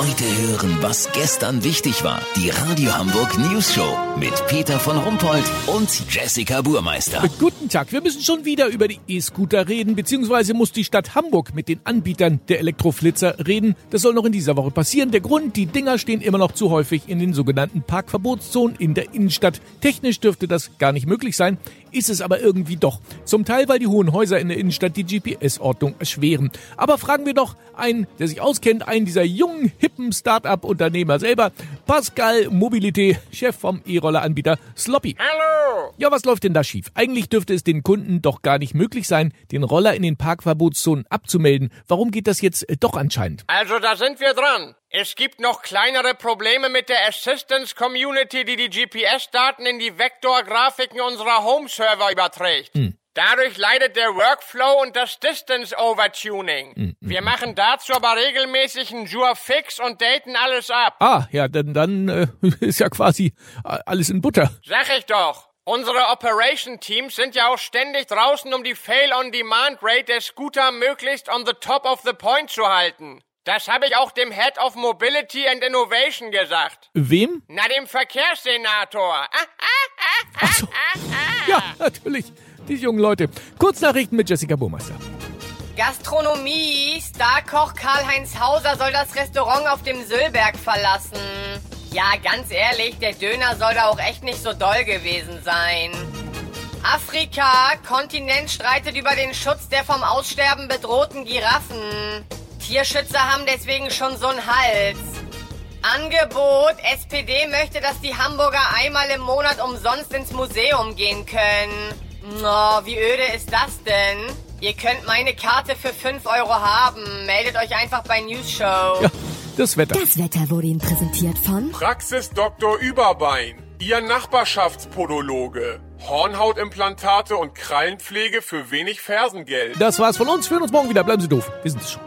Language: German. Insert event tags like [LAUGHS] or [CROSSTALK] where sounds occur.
Heute hören, was gestern wichtig war. Die Radio Hamburg News Show mit Peter von Rumpold und Jessica Burmeister. Guten Tag, wir müssen schon wieder über die E-Scooter reden, beziehungsweise muss die Stadt Hamburg mit den Anbietern der Elektroflitzer reden. Das soll noch in dieser Woche passieren. Der Grund, die Dinger stehen immer noch zu häufig in den sogenannten Parkverbotszonen in der Innenstadt. Technisch dürfte das gar nicht möglich sein, ist es aber irgendwie doch. Zum Teil, weil die hohen Häuser in der Innenstadt die GPS-Ordnung erschweren. Aber fragen wir doch einen, der sich auskennt, einen dieser jungen, hippen Start-up-Unternehmer selber, Pascal Mobilité, Chef vom E-Roller-Anbieter Sloppy. Hallo! Ja, was läuft denn da schief? Eigentlich dürfte es den Kunden doch gar nicht möglich sein, den Roller in den Parkverbotszonen abzumelden. Warum geht das jetzt äh, doch anscheinend? Also da sind wir dran. Es gibt noch kleinere Probleme mit der Assistance Community, die die GPS-Daten in die Vektorgrafiken unserer Home-Server überträgt. Dadurch leidet der Workflow und das Distance Overtuning. Wir machen dazu aber regelmäßig einen Jure fix und daten alles ab. Ah, ja, dann, dann äh, [LAUGHS] ist ja quasi äh, alles in Butter. Sag ich doch. Unsere Operation-Teams sind ja auch ständig draußen, um die Fail-on-Demand-Rate der Scooter möglichst on the top of the point zu halten. Das habe ich auch dem Head of Mobility and Innovation gesagt. Wem? Na, dem Verkehrssenator. Ah, Ach so. Ja, natürlich. Die jungen Leute. Kurznachrichten mit Jessica Burmeister. Gastronomie. Starkoch Karl-Heinz Hauser soll das Restaurant auf dem Söllberg verlassen. Ja, ganz ehrlich, der Döner soll da auch echt nicht so doll gewesen sein. Afrika. Kontinent streitet über den Schutz der vom Aussterben bedrohten Giraffen. Tierschützer haben deswegen schon so einen Hals. Angebot. SPD möchte, dass die Hamburger einmal im Monat umsonst ins Museum gehen können. No, wie öde ist das denn? Ihr könnt meine Karte für 5 Euro haben. Meldet euch einfach bei News Show. Ja, das Wetter. Das Wetter wurde Ihnen präsentiert von Praxis Dr. Überbein, Ihr Nachbarschaftspodologe. Hornhautimplantate und Krallenpflege für wenig Fersengeld. Das war's von uns. Wir hören uns morgen wieder. Bleiben Sie doof. Wir sind es schon.